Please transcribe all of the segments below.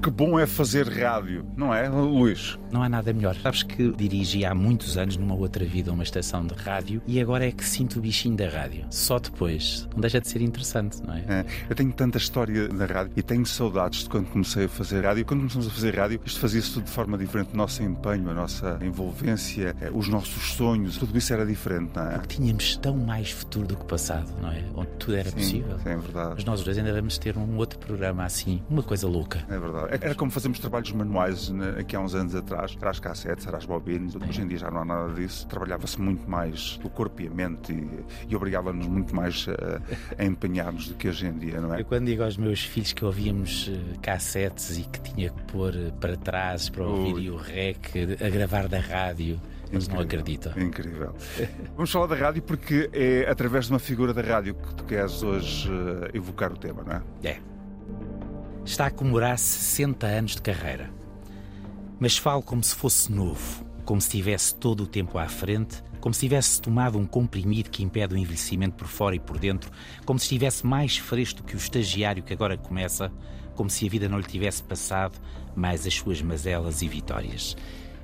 que bom é fazer rádio, não é, Luís? Não há nada melhor. Sabes que dirigi há muitos anos numa outra vida uma estação de rádio e agora é que sinto o bichinho da rádio. Só depois. Não deixa de ser interessante, não é? é eu tenho tanta história na rádio e tenho saudades de quando comecei a fazer rádio. Quando começamos a fazer rádio, isto fazia-se tudo de forma diferente. O nosso empenho, a nossa envolvência, eh, os nossos sonhos, tudo isso era diferente, não é? Porque tínhamos tão mais futuro do que passado, não é? Onde tudo era sim, possível. Sim, é verdade. Mas nós dois ainda vamos ter um outro programa assim, uma coisa louca. É verdade. Era como fazemos trabalhos manuais né, aqui há uns anos atrás, era as cassetes, era as bobines. Hoje em dia já não há nada disso. Trabalhava-se muito mais o corpo e a mente e, e obrigava-nos muito mais a, a empenhar-nos do que hoje em dia, não é? Eu quando digo aos meus filhos que ouvíamos eh, cassetes e que tinha que pôr eh, para trás para ouvir Ui. e o rec a gravar da rádio. Eles não acreditam. Incrível. Vamos falar da rádio porque é através de uma figura da rádio que tu queres hoje uh, evocar o tema, não é? É. Está a comemorar 60 anos de carreira. Mas falo como se fosse novo, como se tivesse todo o tempo à frente, como se tivesse tomado um comprimido que impede o envelhecimento por fora e por dentro, como se estivesse mais fresco que o estagiário que agora começa, como se a vida não lhe tivesse passado mais as suas mazelas e vitórias.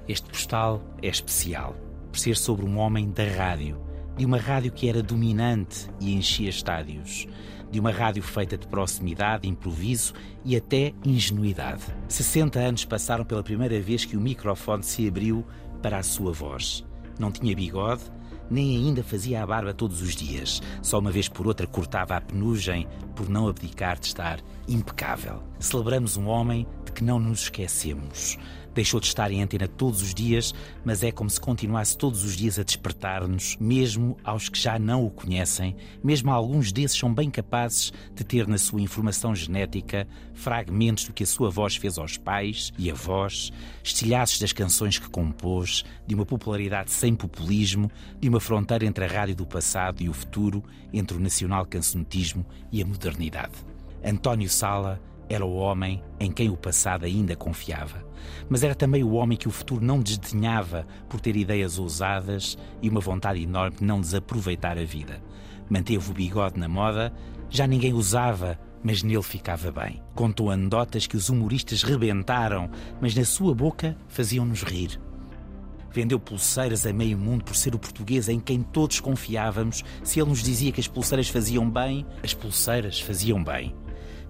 Este postal é especial por ser sobre um homem da rádio, de uma rádio que era dominante e enchia estádios, de uma rádio feita de proximidade, improviso e até ingenuidade. 60 anos passaram pela primeira vez que o microfone se abriu para a sua voz. Não tinha bigode, nem ainda fazia a barba todos os dias. Só uma vez por outra cortava a penugem por não abdicar de estar impecável. Celebramos um homem de que não nos esquecemos. Deixou de estar em antena todos os dias, mas é como se continuasse todos os dias a despertar-nos, mesmo aos que já não o conhecem, mesmo alguns desses são bem capazes de ter na sua informação genética fragmentos do que a sua voz fez aos pais e avós, estilhaços das canções que compôs, de uma popularidade sem populismo, de uma fronteira entre a rádio do passado e o futuro, entre o nacional cancionetismo e a modernidade. António Sala era o homem em quem o passado ainda confiava, mas era também o homem que o futuro não desdenhava por ter ideias ousadas e uma vontade enorme de não desaproveitar a vida. Manteve o bigode na moda, já ninguém usava, mas nele ficava bem. Contou anedotas que os humoristas rebentaram, mas na sua boca faziam-nos rir. Vendeu pulseiras a meio mundo por ser o português em quem todos confiávamos. Se ele nos dizia que as pulseiras faziam bem, as pulseiras faziam bem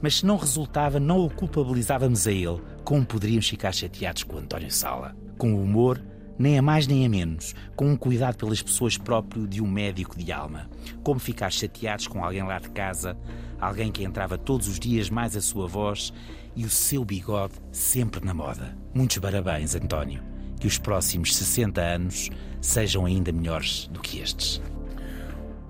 mas se não resultava, não o culpabilizávamos a ele. Como poderíamos ficar chateados com António Sala? Com o humor, nem a mais nem a menos, com um cuidado pelas pessoas próprio de um médico de alma. Como ficar chateados com alguém lá de casa, alguém que entrava todos os dias mais a sua voz e o seu bigode sempre na moda. Muitos parabéns, António. Que os próximos 60 anos sejam ainda melhores do que estes.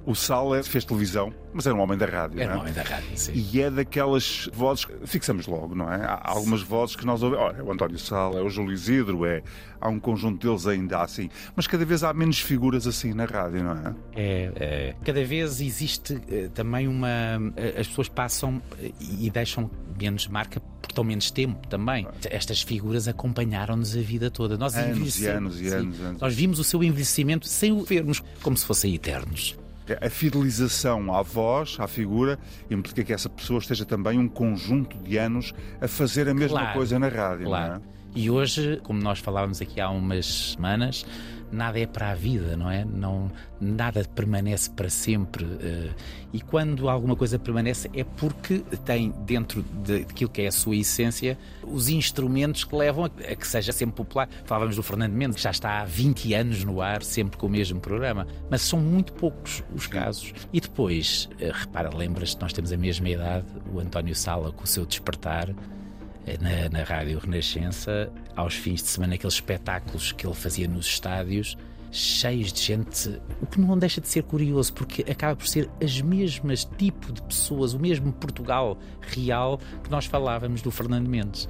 O Sala fez televisão, mas era um homem da rádio. Era um é? homem da rádio, sim. E é daquelas vozes que fixamos logo, não é? Há algumas vozes que nós ouvimos. Olha, é o António Sala, é o Júlio Isidro, é... há um conjunto deles ainda assim. Mas cada vez há menos figuras assim na rádio, não é? É, é. cada vez existe eh, também uma. Eh, as pessoas passam eh, e deixam menos marca porque estão menos tempo também. Estas figuras acompanharam-nos a vida toda. Nós anos e anos e anos, anos. Nós vimos o seu envelhecimento sem o vermos, como se fossem eternos a fidelização à voz, à figura, implica que essa pessoa esteja também um conjunto de anos a fazer a mesma claro, coisa na rádio. Claro. É? E hoje, como nós falávamos aqui há umas semanas, nada é para a vida, não é? Não, nada permanece para sempre. Eh, e quando alguma coisa permanece é porque tem dentro daquilo que é a sua essência os instrumentos que levam a que seja sempre popular. Falávamos do Fernando Mendes, que já está há 20 anos no ar, sempre com o mesmo programa. Mas são muito poucos os casos. E depois, eh, repara, lembras-te, nós temos a mesma idade, o António Sala com o seu despertar na, na Rádio Renascença, aos fins de semana, aqueles espetáculos que ele fazia nos estádios, cheios de gente, o que não deixa de ser curioso, porque acaba por ser as mesmas tipo de pessoas, o mesmo Portugal real que nós falávamos do Fernando Mendes.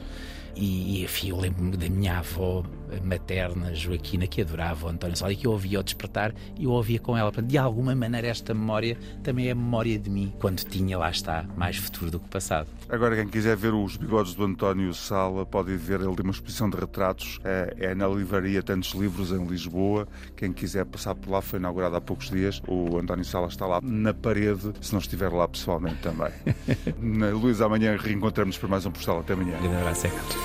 E, enfim, eu lembro-me da minha avó materna, Joaquina, que adorava o António Sala e que eu ouvia ao despertar e eu ouvia com ela. De alguma maneira, esta memória também é memória de mim, quando tinha, lá está, mais futuro do que passado. Agora, quem quiser ver os bigodes do António Sala, pode ver, ele tem uma exposição de retratos, é, é na livraria Tantos Livros, em Lisboa. Quem quiser passar por lá, foi inaugurado há poucos dias. O António Sala está lá na parede, se não estiver lá pessoalmente também. Luís, amanhã reencontramos para mais um postal. Até amanhã. Um grande abraço,